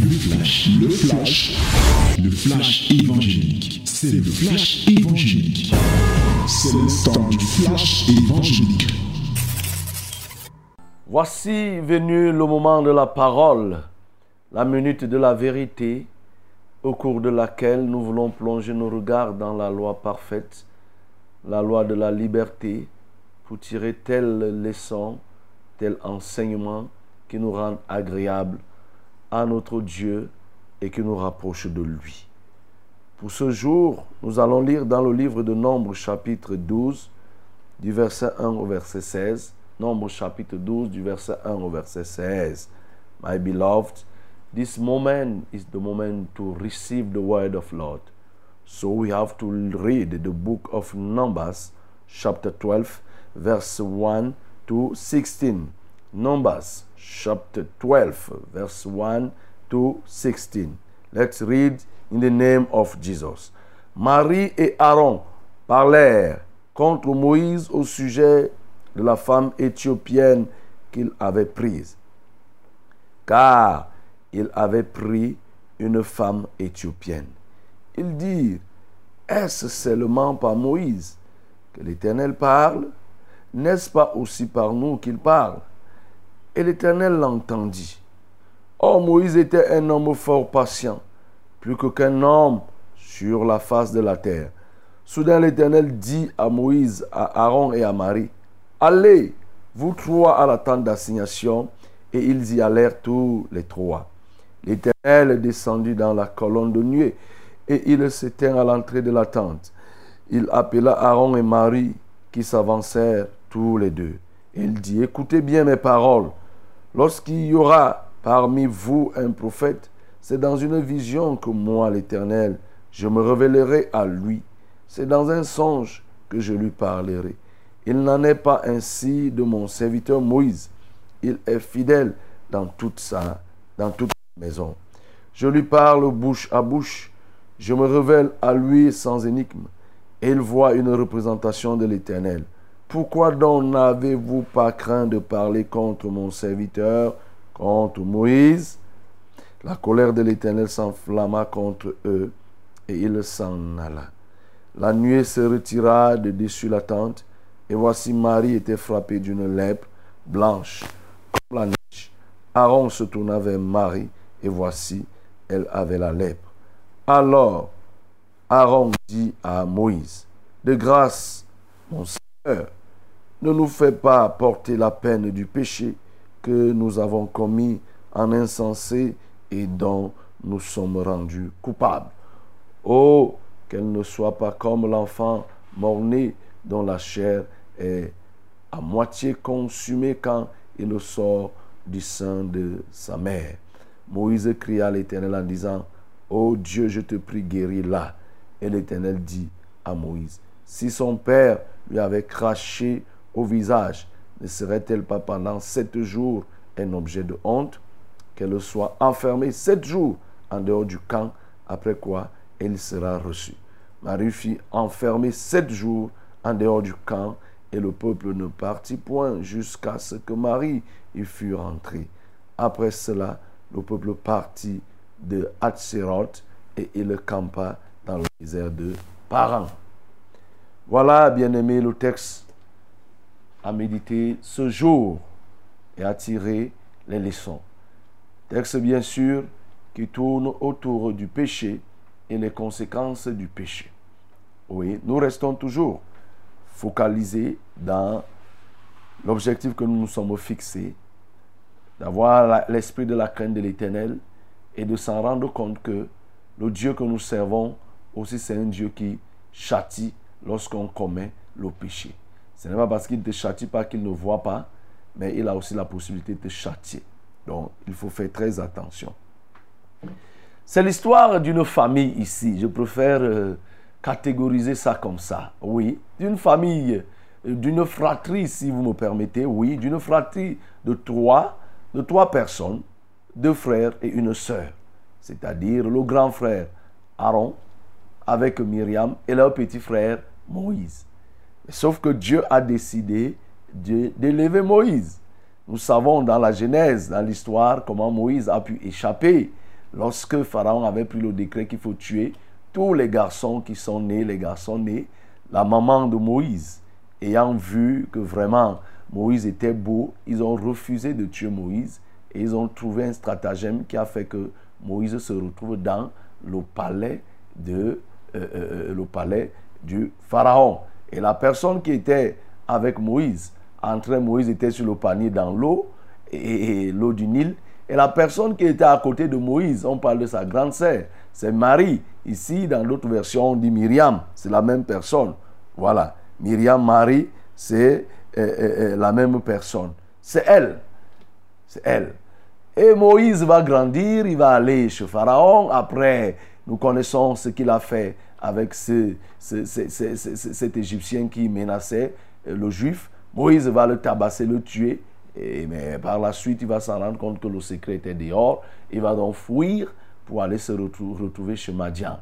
Le flash, le flash, le flash évangélique. C'est le flash évangélique. C'est le temps du flash évangélique. Voici venu le moment de la parole, la minute de la vérité, au cours de laquelle nous voulons plonger nos regards dans la loi parfaite, la loi de la liberté, pour tirer telle leçon, tel enseignement qui nous rend agréables à notre Dieu et qui nous rapproche de lui. Pour ce jour, nous allons lire dans le livre de Nombre chapitre 12, du verset 1 au verset 16. Nombre chapitre 12, du verset 1 au verset 16. My beloved, this moment is the moment to receive the word of Lord. So we have to read the book of Numbers, chapter 12, verse 1 to 16. Numbers chapter 12, verse 1 to 16. Let's read in the name of Jesus. Marie et Aaron parlèrent contre Moïse au sujet de la femme éthiopienne qu'il avait prise. Car il avait pris une femme éthiopienne. Ils dirent, est-ce seulement par Moïse que l'Éternel parle? N'est-ce pas aussi par nous qu'il parle? Et l'Éternel l'entendit. Or Moïse était un homme fort patient, plus qu'aucun homme sur la face de la terre. Soudain l'Éternel dit à Moïse, à Aaron et à Marie, Allez, vous trois à la tente d'assignation. Et ils y allèrent tous les trois. L'Éternel descendit dans la colonne de nuée et il se tint à l'entrée de la tente. Il appela Aaron et Marie qui s'avancèrent tous les deux. Il dit, écoutez bien mes paroles. Lorsqu'il y aura parmi vous un prophète, c'est dans une vision que moi, l'Éternel, je me révélerai à lui. C'est dans un songe que je lui parlerai. Il n'en est pas ainsi de mon serviteur Moïse. Il est fidèle dans toute sa, dans toute maison. Je lui parle bouche à bouche. Je me révèle à lui sans énigme. Et il voit une représentation de l'Éternel. Pourquoi donc n'avez-vous pas craint de parler contre mon serviteur, contre Moïse? La colère de l'Éternel s'enflamma contre eux et il s'en alla. La nuée se retira de dessus la tente et voici Marie était frappée d'une lèpre blanche comme la neige. Aaron se tourna vers Marie et voici, elle avait la lèpre. Alors Aaron dit à Moïse, De grâce, mon Seigneur, ne nous fais pas porter la peine du péché que nous avons commis en insensé et dont nous sommes rendus coupables. Oh, qu'elle ne soit pas comme l'enfant mort-né dont la chair est à moitié consumée quand il sort du sein de sa mère. Moïse cria à l'Éternel en disant, Ô Dieu, je te prie, guéris-la. Et l'Éternel dit à Moïse, si son père lui avait craché au visage, ne serait-elle pas pendant sept jours un objet de honte? Qu'elle soit enfermée sept jours en dehors du camp, après quoi elle sera reçue. Marie fut enfermée sept jours en dehors du camp, et le peuple ne partit point jusqu'à ce que Marie y fût rentrée. Après cela, le peuple partit de Hatzeroth et il campa dans le désert de Paran. Voilà, bien-aimé, le texte à méditer ce jour et à tirer les leçons. Texte, bien sûr, qui tourne autour du péché et les conséquences du péché. Oui, nous restons toujours focalisés dans l'objectif que nous nous sommes fixés, d'avoir l'esprit de la crainte de l'éternel et de s'en rendre compte que le Dieu que nous servons aussi, c'est un Dieu qui châtie lorsqu'on commet le péché. Ce n'est pas parce qu'il ne te châtie pas qu'il ne voit pas, mais il a aussi la possibilité de te châtier. Donc, il faut faire très attention. C'est l'histoire d'une famille ici. Je préfère euh, catégoriser ça comme ça. Oui, d'une famille, euh, d'une fratrie, si vous me permettez. Oui, d'une fratrie de trois, de trois personnes, deux frères et une sœur. C'est-à-dire le grand frère Aaron avec Myriam et leur petit frère Moïse. Sauf que Dieu a décidé d'élever Moïse. Nous savons dans la Genèse, dans l'histoire, comment Moïse a pu échapper lorsque Pharaon avait pris le décret qu'il faut tuer tous les garçons qui sont nés, les garçons nés, la maman de Moïse, ayant vu que vraiment Moïse était beau, ils ont refusé de tuer Moïse et ils ont trouvé un stratagème qui a fait que Moïse se retrouve dans le palais, euh, euh, euh, le palais du Pharaon. Et la personne qui était avec Moïse, entre Moïse était sur le panier dans l'eau, et, l'eau du Nil, et la personne qui était à côté de Moïse, on parle de sa grande sœur, c'est Marie. Ici, dans l'autre version, on dit Myriam, c'est la même personne. Voilà, Myriam, Marie, c'est la même personne. C'est elle. C'est elle. Et Moïse va grandir, il va aller chez Pharaon. Après, nous connaissons ce qu'il a fait avec ce, cet Égyptien qui menaçait euh, le Juif. Moïse va le tabasser, le tuer. Mais par la suite, il va s'en rendre compte que le secret était dehors. Il va donc fuir pour aller se retrouver chez Madian.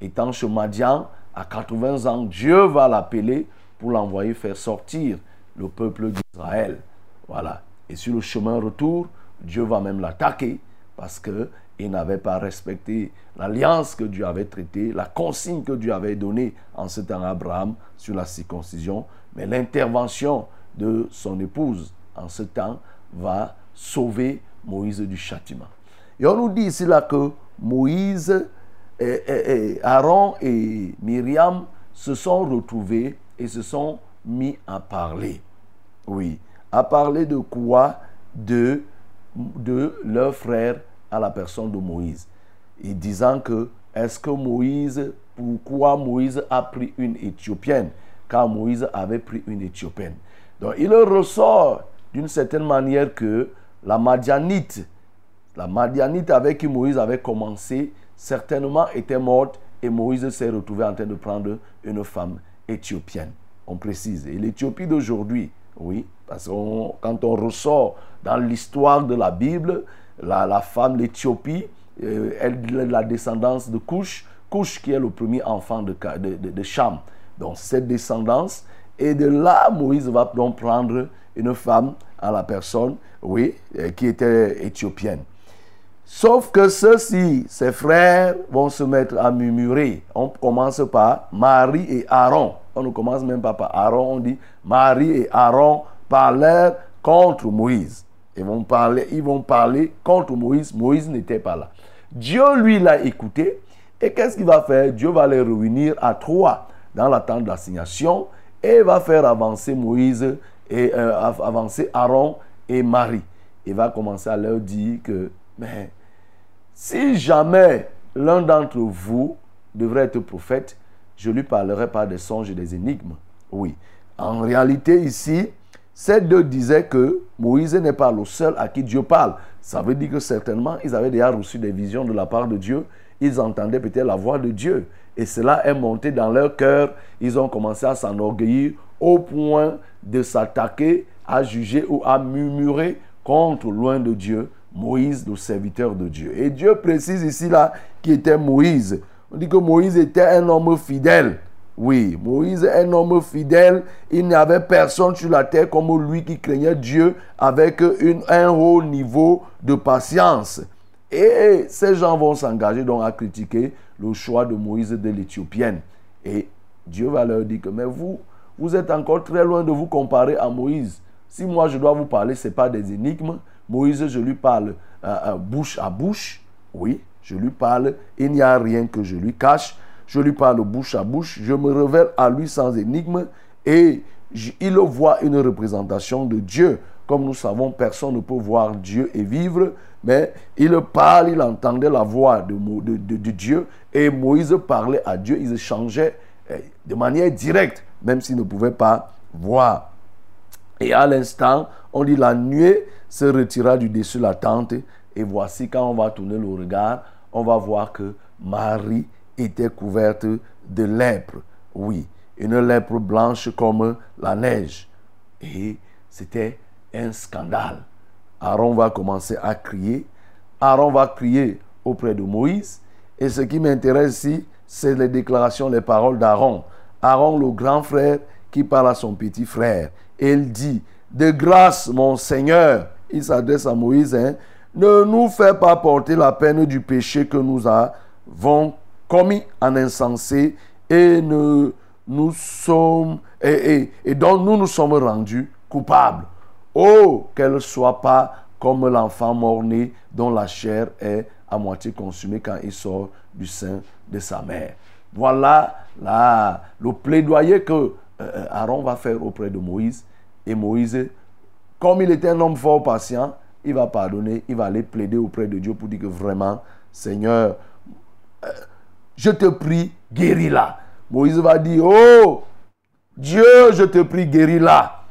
Étant chez Madian, à 80 ans, Dieu va l'appeler pour l'envoyer faire sortir le peuple d'Israël. Voilà. Et sur le chemin retour, Dieu va même l'attaquer parce qu'il n'avait pas respecté l'alliance que Dieu avait traitée, la consigne que Dieu avait donnée en ce temps à Abraham sur la circoncision. Mais l'intervention de son épouse en ce temps va sauver Moïse du châtiment. Et on nous dit ici là que Moïse, Aaron et Myriam se sont retrouvés et se sont mis à parler. Oui, à parler de quoi? De de leur frère à la personne de Moïse. Et disant que, est-ce que Moïse, pourquoi Moïse a pris une Éthiopienne Car Moïse avait pris une Éthiopienne. Donc il ressort d'une certaine manière que la Madianite, la Madianite avec qui Moïse avait commencé, certainement était morte et Moïse s'est retrouvé en train de prendre une femme éthiopienne. On précise. Et l'Éthiopie d'aujourd'hui, oui, parce que quand on ressort dans l'histoire de la Bible, la, femme, l'Éthiopie, euh, elle la descendance de Couche, Couche qui est le premier enfant de, de, de, Cham. Donc cette descendance, et de là, Moïse va donc prendre une femme à la personne, oui, euh, qui était éthiopienne. Sauf que ceux-ci, ses frères, vont se mettre à murmurer. On commence par Marie et Aaron. On ne commence même pas par Aaron, on dit Marie et Aaron parlèrent contre Moïse. Ils vont parler, ils vont parler contre Moïse. Moïse n'était pas là. Dieu, lui, l'a écouté. Et qu'est-ce qu'il va faire? Dieu va les réunir à trois dans la tente d'assignation et va faire avancer Moïse et euh, avancer Aaron et Marie. Il va commencer à leur dire que, mais si jamais l'un d'entre vous devrait être prophète, je lui parlerai pas des songes et des énigmes. Oui. En réalité, ici, ces deux disaient que Moïse n'est pas le seul à qui Dieu parle. Ça veut dire que certainement, ils avaient déjà reçu des visions de la part de Dieu. Ils entendaient peut-être la voix de Dieu. Et cela est monté dans leur cœur. Ils ont commencé à s'enorgueillir au point de s'attaquer, à juger ou à murmurer contre, loin de Dieu, Moïse, le serviteur de Dieu. Et Dieu précise ici là qui était Moïse. On dit que Moïse était un homme fidèle. Oui, Moïse est un homme fidèle. Il n'y avait personne sur la terre comme lui qui craignait Dieu avec un haut niveau de patience. Et ces gens vont s'engager donc à critiquer le choix de Moïse de l'Éthiopienne. Et Dieu va leur dire que, mais vous, vous êtes encore très loin de vous comparer à Moïse. Si moi je dois vous parler, ce n'est pas des énigmes. Moïse, je lui parle euh, euh, bouche à bouche. Oui, je lui parle. Il n'y a rien que je lui cache. Je lui parle bouche à bouche. Je me révèle à lui sans énigme. Et il voit une représentation de Dieu. Comme nous savons, personne ne peut voir Dieu et vivre. Mais il parle, il entendait la voix de, Dieu. Et Moïse parlait à Dieu. Ils échangeaient eh, de manière directe, même s'ils ne pouvaient pas voir. Et à l'instant, on dit la nuée se retira du dessus de la tente. Et voici quand on va tourner le regard, on va voir que Marie était couverte de lèpre. Oui, une lèpre blanche comme la neige. Et c'était un scandale. Aaron va commencer à crier. Aaron va crier auprès de Moïse. Et ce qui m'intéresse ici, c'est les déclarations, les paroles d'Aaron. Aaron, le grand frère, qui parle à son petit frère. Et il dit, de grâce, mon Seigneur, il s'adresse à Moïse, hein, ne nous fais pas porter la peine du péché que nous avons commis en insensé et ne nous sommes et, dont nous nous sommes rendus coupables. Oh, qu'elle ne soit pas comme l'enfant mort-né dont la chair est à moitié consumée quand il sort du sein de sa mère. Voilà là, le plaidoyer que euh, Aaron va faire auprès de Moïse. Et Moïse, comme il était un homme fort patient, il va pardonner, il va aller plaider auprès de Dieu pour dire que vraiment, Seigneur, euh, je te prie, guéris-la. Moïse va dire, oh, Dieu, je te prie, guéris-la.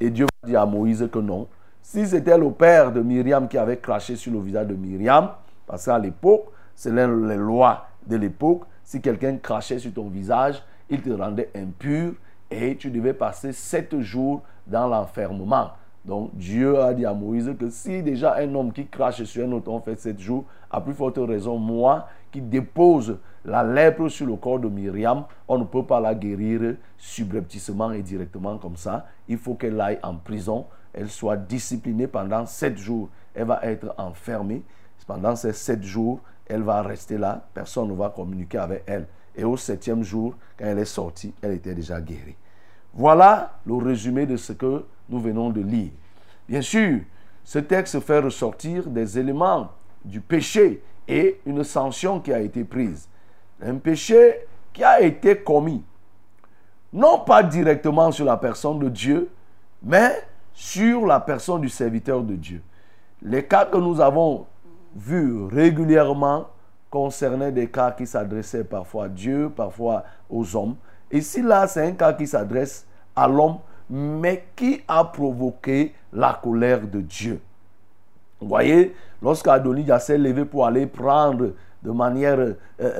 Et Dieu va dire à Moïse que non. Si c'était le père de Myriam qui avait craché sur le visage de Myriam, parce qu'à l'époque, c'est les lois de l'époque, si quelqu'un crachait sur ton visage, il te rendait impur et tu devais passer sept jours dans l'enfermement. Donc Dieu a dit à Moïse que si déjà un homme qui crache sur un autre, on fait sept jours, à plus forte raison, moi qui dépose la lèpre sur le corps de Myriam, on ne peut pas la guérir subrepticement et directement comme ça. Il faut qu'elle aille en prison, elle soit disciplinée pendant sept jours. Elle va être enfermée. Pendant ces sept jours, elle va rester là, personne ne va communiquer avec elle. Et au septième jour, quand elle est sortie, elle était déjà guérie. Voilà le résumé de ce que nous venons de lire. Bien sûr, ce texte fait ressortir des éléments du péché et une sanction qui a été prise. Un péché qui a été commis, non pas directement sur la personne de Dieu, mais sur la personne du serviteur de Dieu. Les cas que nous avons vus régulièrement concernaient des cas qui s'adressaient parfois à Dieu, parfois aux hommes. Ici, là, c'est un cas qui s'adresse à l'homme, mais qui a provoqué la colère de Dieu. Vous voyez, lorsqu'Adonijah s'est levé pour aller prendre de manière euh, euh,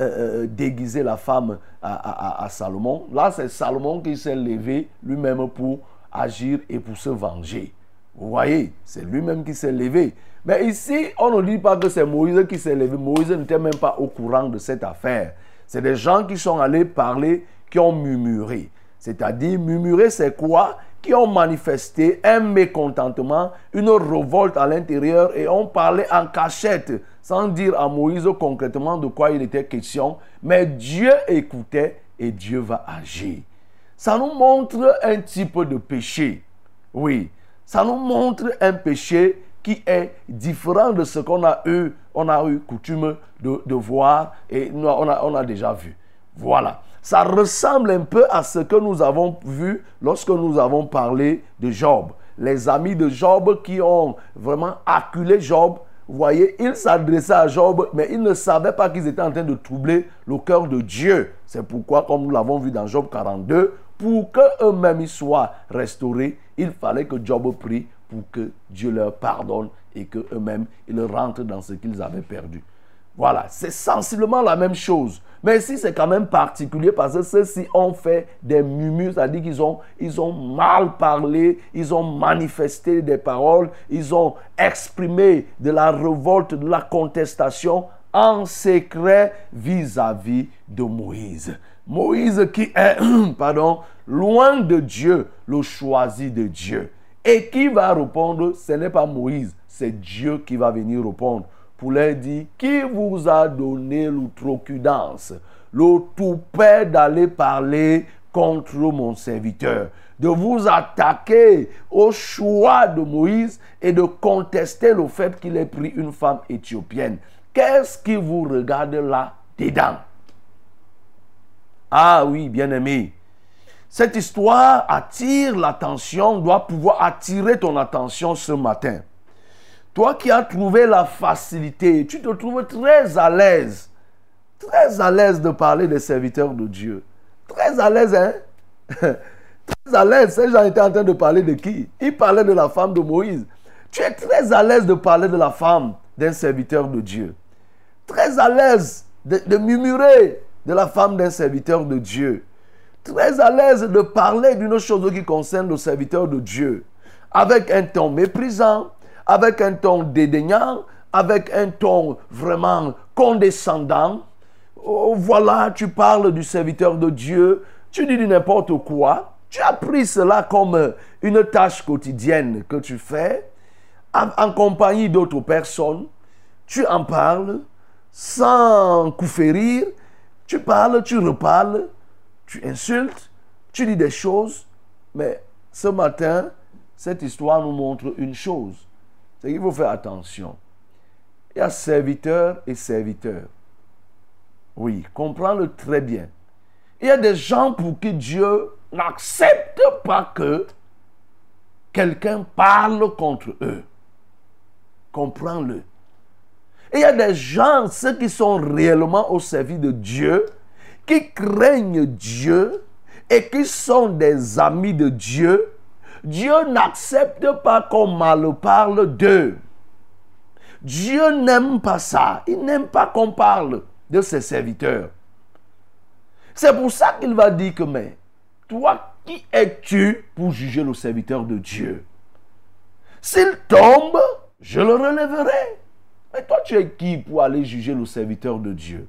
euh, déguisée la femme à, à Salomon, là c'est Salomon qui s'est levé lui-même pour agir et pour se venger. Vous voyez, c'est lui-même qui s'est levé. Mais ici, on ne dit pas que c'est Moïse qui s'est levé. Moïse n'était même pas au courant de cette affaire. C'est des gens qui sont allés parler, qui ont murmuré. C'est-à-dire, murmurer, c'est quoi? Qui ont manifesté un mécontentement, une révolte à l'intérieur et ont parlé en cachette, sans dire à Moïse concrètement de quoi il était question. Mais Dieu écoutait et Dieu va agir. Ça nous montre un type de péché. Oui, ça nous montre un péché qui est différent de ce qu'on a eu, on a eu coutume de, voir et on a, on a déjà vu. Voilà. Ça ressemble un peu à ce que nous avons vu lorsque nous avons parlé de Job. Les amis de Job qui ont vraiment acculé Job, vous voyez, ils s'adressaient à Job, mais ils ne savaient pas qu'ils étaient en train de troubler le cœur de Dieu. C'est pourquoi, comme nous l'avons vu dans Job 42, pour qu'eux-mêmes soient restaurés, il fallait que Job prie pour que Dieu leur pardonne et qu'eux-mêmes, ils rentrent dans ce qu'ils avaient perdu. Voilà, c'est sensiblement la même chose. Mais ici, c'est quand même particulier parce que ceux-ci ont fait des murmures, c'est-à-dire qu'ils ont, ils ont mal parlé, ils ont manifesté des paroles, ils ont exprimé de la révolte, de la contestation en secret vis-à-vis de Moïse. Moïse qui est, pardon, loin de Dieu, le choisi de Dieu. Et qui va répondre Ce n'est pas Moïse, c'est Dieu qui va venir répondre pour leur dire, qui vous a donné l'outrecuidance, le toupet d'aller parler contre mon serviteur, de vous attaquer au choix de Moïse et de contester le fait qu'il ait pris une femme éthiopienne. Qu'est-ce qui vous regarde là dedans? Ah oui, bien aimé, cette histoire attire l'attention, doit pouvoir attirer ton attention ce matin. Toi qui as trouvé la facilité, tu te trouves très à l'aise, très à l'aise de parler des serviteurs de Dieu. Très à l'aise, hein? très à l'aise. Ces gens étaient en train de parler de qui? Ils parlaient de la femme de Moïse. Tu es très à l'aise de parler de la femme d'un serviteur de Dieu. Très à l'aise de, murmurer de la femme d'un serviteur de Dieu. Très à l'aise de parler d'une chose qui concerne le serviteur de Dieu. Avec un ton méprisant, avec un ton dédaignant, avec un ton vraiment condescendant. Oh, voilà, tu parles du serviteur de Dieu, tu dis n'importe quoi. Tu as pris cela comme une tâche quotidienne que tu fais. en compagnie d'autres personnes, tu en parles sans coup férir, tu parles, tu reparles, tu insultes, tu dis des choses, mais ce matin, cette histoire nous montre une chose, c'est qu'il faut faire attention. Il y a serviteur et serviteur. Oui, comprends-le très bien. Il y a des gens pour qui Dieu n'accepte pas que quelqu'un parle contre eux. Comprends-le. Il y a des gens, ceux qui sont réellement au service de Dieu, qui craignent Dieu et qui sont des amis de Dieu, Dieu n'accepte pas qu'on mal parle d'eux. Dieu n'aime pas ça. Il n'aime pas qu'on parle de ses serviteurs. C'est pour ça qu'il va dire que, mais, toi, qui es-tu pour juger le serviteur de Dieu? S'il tombe, je le relèverai. Mais toi, tu es qui pour aller juger le serviteur de Dieu?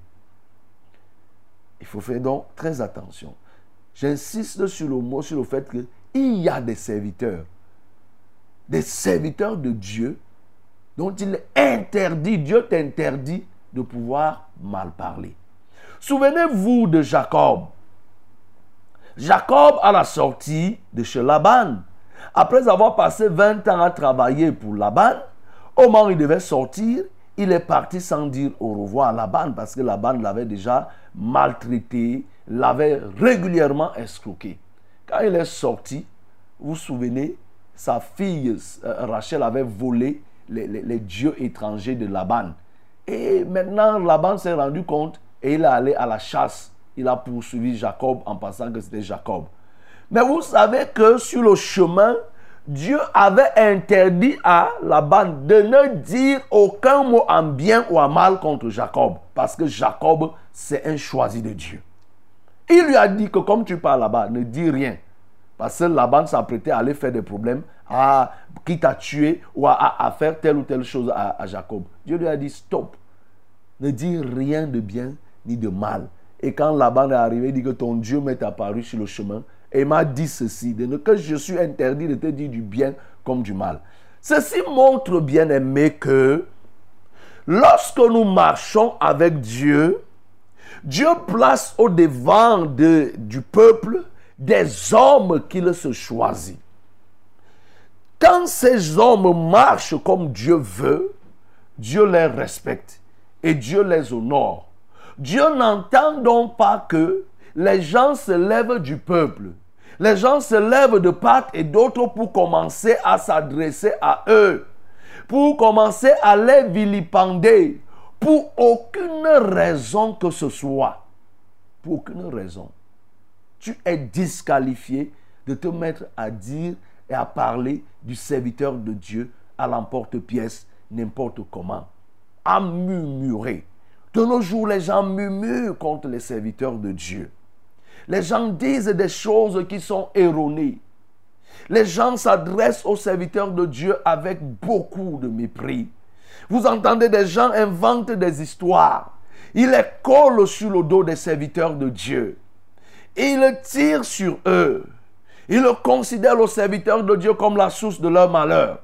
Il faut faire donc très attention. J'insiste sur le mot, sur le fait qu'il y a des serviteurs. Des serviteurs de Dieu dont il est interdit, Dieu t'interdit de pouvoir mal parler. Souvenez-vous de Jacob. Jacob, à la sortie de chez Laban, après avoir passé 20 ans à travailler pour Laban, au moment où il devait sortir, il est parti sans dire au revoir à Laban parce que Laban l'avait déjà maltraité, l'avait régulièrement escroqué. Quand il est sorti, vous vous souvenez, sa fille euh, Rachel avait volé les, les dieux étrangers de Laban. Et maintenant, Laban s'est rendu compte et il est allé à la chasse. Il a poursuivi Jacob en pensant que c'était Jacob. Mais vous savez que sur le chemin, Dieu avait interdit à Laban de ne dire aucun mot en bien ou en mal contre Jacob. Parce que Jacob, c'est un choisi de Dieu. Il lui a dit que comme tu parles là-bas, ne dis rien. Parce que Laban s'apprêtait à aller faire des problèmes, à qui t'a tué ou à, faire telle ou telle chose à, à Jacob. Dieu lui a dit stop. Ne dis rien de bien ni de mal. Et quand Laban est arrivé, il dit que ton Dieu m'est apparu sur le chemin et m'a dit ceci, que je suis interdit de te dire du bien comme du mal. Ceci montre, bien aimé, que lorsque nous marchons avec Dieu, Dieu place au devant de, du peuple des hommes qu'il se choisit. Quand ces hommes marchent comme Dieu veut, Dieu les respecte et Dieu les honore. Dieu n'entend donc pas que les gens se lèvent du peuple. Les gens se lèvent de part et d'autre pour commencer à s'adresser à eux, pour commencer à les vilipender, pour aucune raison que ce soit. Pour aucune raison. Tu es disqualifié de te mettre à dire et à parler du serviteur de Dieu à l'emporte-pièce, n'importe comment. À murmurer. De nos jours, les gens murmurent contre les serviteurs de Dieu. Les gens disent des choses qui sont erronées. Les gens s'adressent aux serviteurs de Dieu avec beaucoup de mépris. Vous entendez des gens inventent des histoires. Ils les collent sur le dos des serviteurs de Dieu. Ils tirent sur eux. Ils considèrent le serviteur de Dieu comme la source de leur malheur.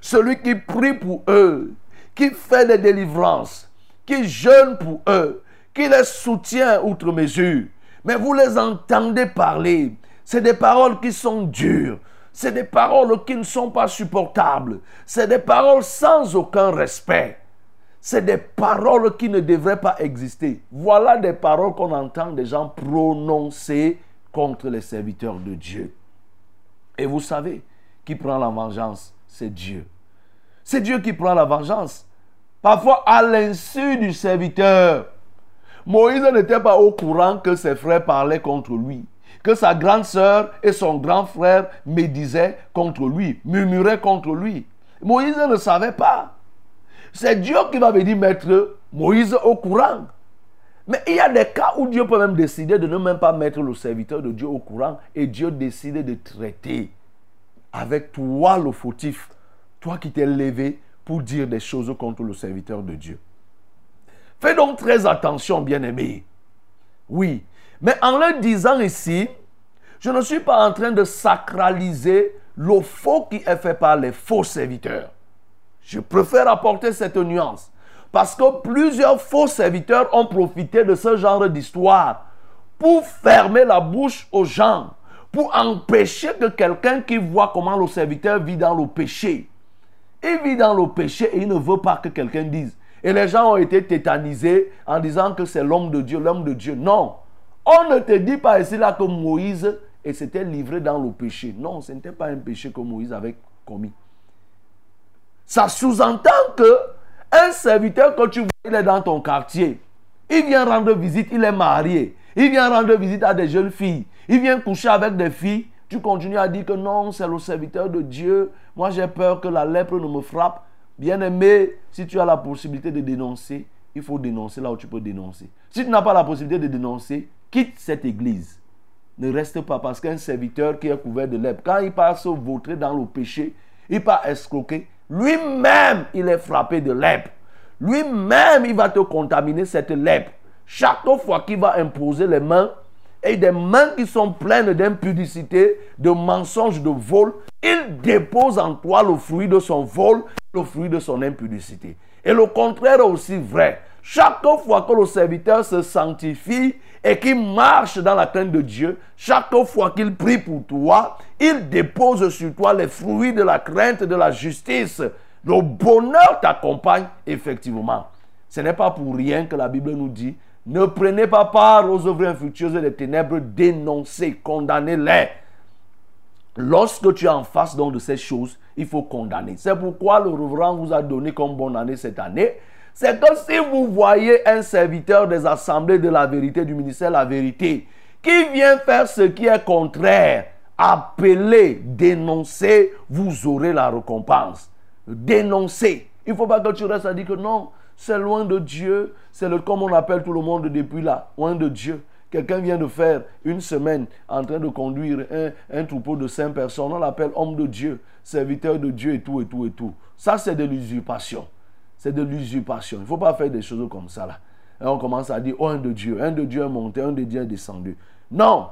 Celui qui prie pour eux, qui fait des délivrances, qui jeûne pour eux, qui les soutient outre mesure. Mais vous les entendez parler. C'est des paroles qui sont dures. C'est des paroles qui ne sont pas supportables. C'est des paroles sans aucun respect. C'est des paroles qui ne devraient pas exister. Voilà des paroles qu'on entend des gens prononcer contre les serviteurs de Dieu. Et vous savez, qui prend la vengeance C'est Dieu. C'est Dieu qui prend la vengeance. Parfois à l'insu du serviteur. Moïse n'était pas au courant que ses frères parlaient contre lui, que sa grande sœur et son grand frère médisaient contre lui, murmuraient contre lui. Moïse ne savait pas. C'est Dieu qui va venir mettre Moïse au courant. Mais il y a des cas où Dieu peut même décider de ne même pas mettre le serviteur de Dieu au courant et Dieu décide de traiter avec toi le fautif, toi qui t'es levé pour dire des choses contre le serviteur de Dieu. Fais donc très attention, bien-aimé. Oui, mais en le disant ici, je ne suis pas en train de sacraliser le faux qui est fait par les faux serviteurs. Je préfère apporter cette nuance. Parce que plusieurs faux serviteurs ont profité de ce genre d'histoire pour fermer la bouche aux gens, pour empêcher que quelqu'un qui voit comment le serviteur vit dans le péché, il vit dans le péché et il ne veut pas que quelqu'un dise. Et les gens ont été tétanisés en disant que c'est l'homme de Dieu, l'homme de Dieu. Non. On ne te dit pas ici là que Moïse s'était livré dans le péché. Non, ce n'était pas un péché que Moïse avait commis. Ça sous-entend que un serviteur, quand tu vois, il est dans ton quartier. Il vient rendre visite, il est marié. Il vient rendre visite à des jeunes filles. Il vient coucher avec des filles. Tu continues à dire que non, c'est le serviteur de Dieu. Moi, j'ai peur que la lèpre ne me frappe. Bien aimé, si tu as la possibilité de dénoncer, il faut dénoncer là où tu peux dénoncer. Si tu n'as pas la possibilité de dénoncer, quitte cette église. Ne reste pas parce qu'un serviteur qui est couvert de lèpre, quand il passe se vautrer dans le péché, il part escroquer, lui-même, il est frappé de lèpre. Lui-même, il va te contaminer cette lèpre. Chaque fois qu'il va imposer les mains, et des mains qui sont pleines d'impudicité, de mensonges, de vol, il dépose en toi le fruit de son vol, le fruit de son impudicité. Et le contraire est aussi vrai. Chaque fois que le serviteur se sanctifie et qu'il marche dans la crainte de Dieu, chaque fois qu'il prie pour toi, il dépose sur toi les fruits de la crainte, de la justice. Le bonheur t'accompagne effectivement. Ce n'est pas pour rien que la Bible nous dit ne prenez pas part aux œuvres infructueuses des ténèbres, dénoncez, condamnez-les. Lorsque tu es en face donc de ces choses, il faut condamner. C'est pourquoi le reverend vous a donné comme bonne année cette année. C'est que si vous voyez un serviteur des assemblées de la vérité, du ministère de la vérité, qui vient faire ce qui est contraire, appelez, dénoncez, vous aurez la récompense. Dénoncez. Il ne faut pas que tu restes à dire que non, c'est loin de Dieu. C'est comme on appelle tout le monde depuis là, loin de Dieu. Quelqu'un vient de faire une semaine en train de conduire un, troupeau de cinq personnes. On l'appelle homme de Dieu, serviteur de Dieu et tout, et tout, et tout. Ça, c'est de l'usurpation. C'est de l'usurpation. Il ne faut pas faire des choses comme ça là. Et on commence à dire, oh, un de Dieu, un de Dieu est monté, un de Dieu est descendu. Non.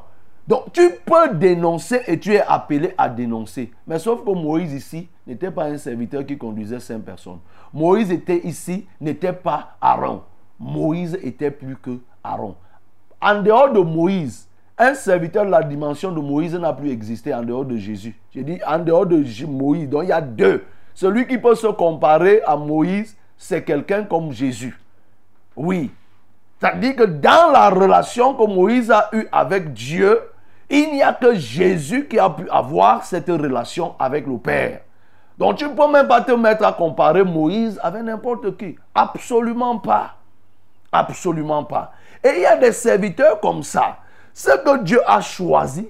Donc, tu peux dénoncer et tu es appelé à dénoncer. Mais sauf que Moïse ici n'était pas un serviteur qui conduisait cinq personnes. Moïse était ici, n'était pas Aaron. Moïse était plus que Aaron. En dehors de Moïse, un serviteur de la dimension de Moïse n'a plus existé en dehors de Jésus. J'ai dit en dehors de Moïse. Donc il y a deux. Celui qui peut se comparer à Moïse, c'est quelqu'un comme Jésus. Oui. C'est-à-dire que dans la relation que Moïse a eue avec Dieu, il n'y a que Jésus qui a pu avoir cette relation avec le Père. Donc tu ne peux même pas te mettre à comparer Moïse avec n'importe qui. Absolument pas. Absolument pas. Et il y a des serviteurs comme ça. Ce que Dieu a choisi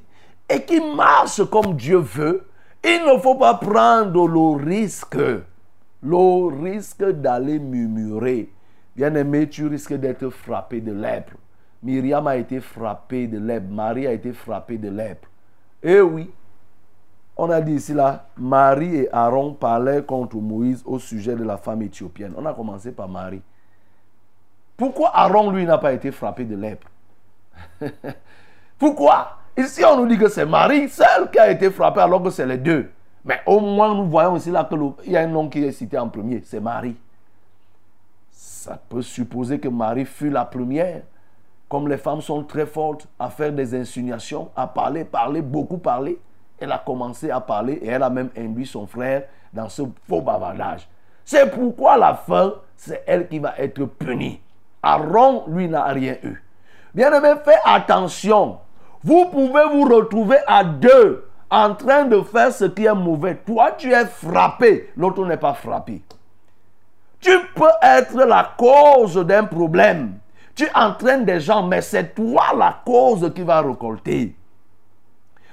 et qui marche comme Dieu veut, il ne faut pas prendre le risque. Le risque d'aller murmurer. Bien aimé, tu risques d'être frappé de lèpre. Myriam a été frappée de lèpre. Marie a été frappée de lèpre. Eh oui, on a dit ici là, Marie et Aaron parlaient contre Moïse au sujet de la femme éthiopienne. On a commencé par Marie. Pourquoi Aaron, lui, n'a pas été frappé de lèpre? Pourquoi? Ici, on nous dit que c'est Marie seule qui a été frappée alors que c'est les deux. Mais au moins, nous voyons ici là qu'il y a un nom qui est cité en premier, c'est Marie. Ça peut supposer que Marie fut la première. Comme les femmes sont très fortes à faire des insinuations, à parler, parler, beaucoup parler elle a commencé à parler et elle a même induit son frère dans ce faux bavardage. C'est pourquoi à la fin, c'est elle qui va être punie. Aaron, lui, n'a rien eu. Bien aimé, fais attention. Vous pouvez vous retrouver à deux en train de faire ce qui est mauvais. Toi, tu es frappé, l'autre n'est pas frappé. Tu peux être la cause d'un problème. Tu entraînes des gens, mais c'est toi la cause qui va récolter.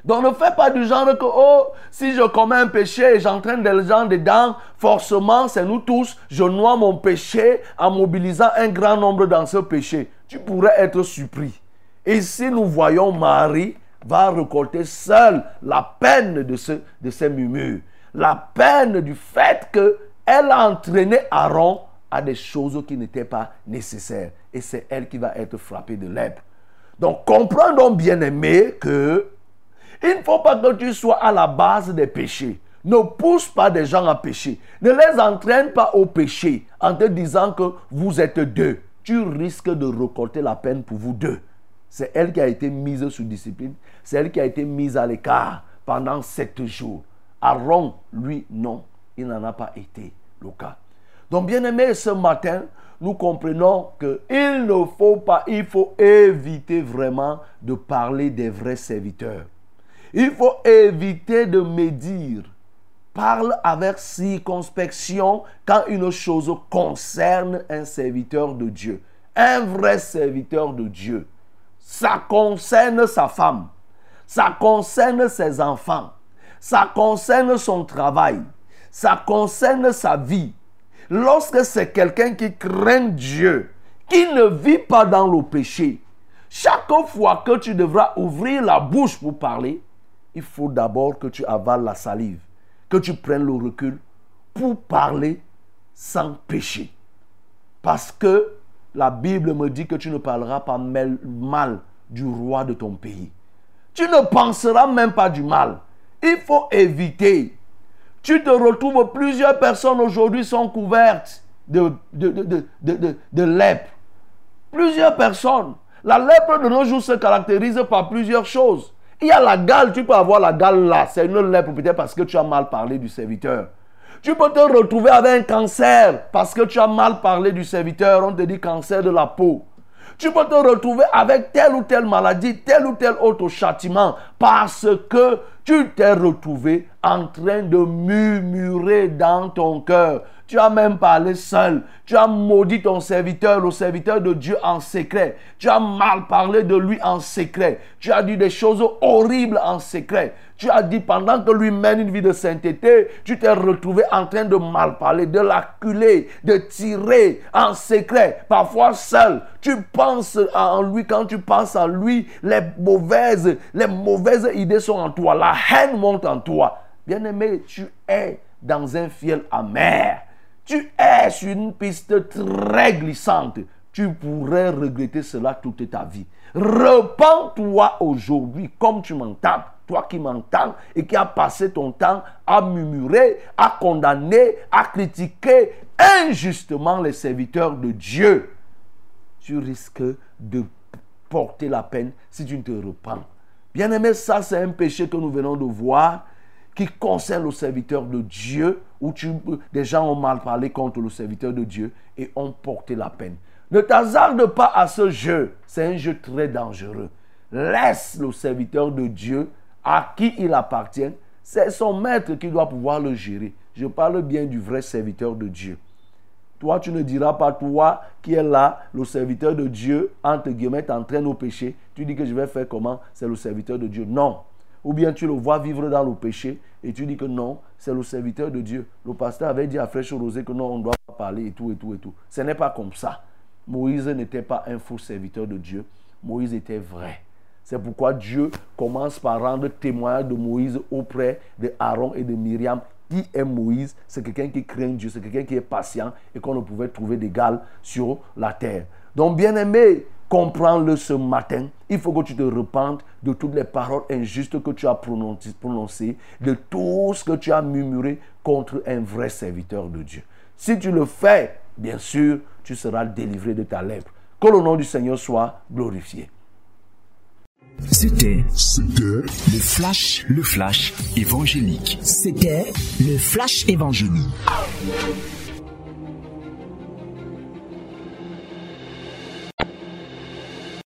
Donc ne fais pas du genre que, oh, si je commets un péché et j'entraîne des gens dedans, forcément, c'est nous tous, je noie mon péché en mobilisant un grand nombre dans ce péché. Tu pourrais être surpris. Et si nous voyons Marie va récolter seule la peine de, ce, de ces la peine du fait qu'elle a entraîné Aaron à des choses qui n'étaient pas nécessaires. Et c'est elle qui va être frappée de lèpre. Donc comprenons bien aimé que il ne faut pas que tu sois à la base des péchés. ne pousse pas des gens à pécher. Ne les entraîne pas au péché en te disant que vous êtes deux. Tu risques de récolter la peine pour vous deux. C'est elle qui a été mise sous discipline. C'est elle qui a été mise à l'écart pendant sept jours. Aaron, lui, non, il n'en a pas été le cas. Donc, bien aimé, ce matin, nous comprenons qu'il ne faut pas, il faut éviter vraiment de parler des vrais serviteurs. Il faut éviter de médire. Parle avec circonspection quand une chose concerne un serviteur de Dieu. Un vrai serviteur de Dieu. Ça concerne sa femme. Ça concerne ses enfants. Ça concerne son travail. Ça concerne sa vie. Lorsque c'est quelqu'un qui craint Dieu, qui ne vit pas dans le péché, chaque fois que tu devras ouvrir la bouche pour parler, il faut d'abord que tu avales la salive, que tu prennes le recul pour parler sans péché. Parce que la Bible me dit que tu ne parleras pas mal du roi de ton pays. Tu ne penseras même pas du mal. Il faut éviter tu te retrouves, plusieurs personnes aujourd'hui sont couvertes de, de, de, lèpre. Plusieurs personnes. La lèpre de nos jours se caractérise par plusieurs choses. Il y a la gale, tu peux avoir la gale là. C'est une lèpre peut-être parce que tu as mal parlé du serviteur. Tu peux te retrouver avec un cancer parce que tu as mal parlé du serviteur. On te dit cancer de la peau. Tu peux te retrouver avec telle ou telle maladie, tel ou tel autre châtiment parce que tu t'es retrouvé en train de murmurer dans ton cœur. Tu as même parlé seul. Tu as maudit ton serviteur, le serviteur de Dieu en secret. Tu as mal parlé de lui en secret. Tu as dit des choses horribles en secret. Tu as dit pendant que lui mène une vie de sainteté, tu t'es retrouvé en train de mal parler, de l'acculer, de tirer en secret, parfois seul. Tu penses en lui, quand tu penses en lui, les mauvaises, les mauvaises idées sont en toi, la haine monte en toi. Bien-aimé, tu es dans un fiel amer. Tu es sur une piste très glissante. Tu pourrais regretter cela toute ta vie. Repends-toi aujourd'hui comme tu m'entends toi qui m'entends et qui as passé ton temps à murmurer, à condamner, à critiquer injustement les serviteurs de Dieu, tu risques de porter la peine si tu ne te repens. Bien aimé, ça c'est un péché que nous venons de voir qui concerne le serviteur de Dieu, où tu, des gens ont mal parlé contre le serviteur de Dieu et ont porté la peine. Ne t'hazarde pas à ce jeu, c'est un jeu très dangereux. Laisse le serviteur de Dieu à qui il appartient, c'est son maître qui doit pouvoir le gérer. Je parle bien du vrai serviteur de Dieu. Toi, tu ne diras pas, toi qui es là, le serviteur de Dieu, entre guillemets, t'entraîne au péché. Tu dis que je vais faire comment? C'est le serviteur de Dieu. Non. Ou bien tu le vois vivre dans le péché et tu dis que non, c'est le serviteur de Dieu. Le pasteur avait dit à Fraîche Rosé que non, on doit pas parler et tout et tout et tout. Ce n'est pas comme ça. Moïse n'était pas un faux serviteur de Dieu. Moïse était vrai. C'est pourquoi Dieu commence par rendre témoin de Moïse auprès de Aaron et de Myriam. Qui est Moïse? C'est quelqu'un qui craint Dieu, c'est quelqu'un qui est patient et qu'on ne pouvait trouver d'égal sur la terre. Donc, bien aimé, comprends-le ce matin. Il faut que tu te repentes de toutes les paroles injustes que tu as prononcées, de tout ce que tu as murmuré contre un vrai serviteur de Dieu. Si tu le fais, bien sûr, tu seras délivré de ta lèpre. Que le nom du Seigneur soit glorifié. C'était le flash, le flash évangélique. C'était le flash évangélique.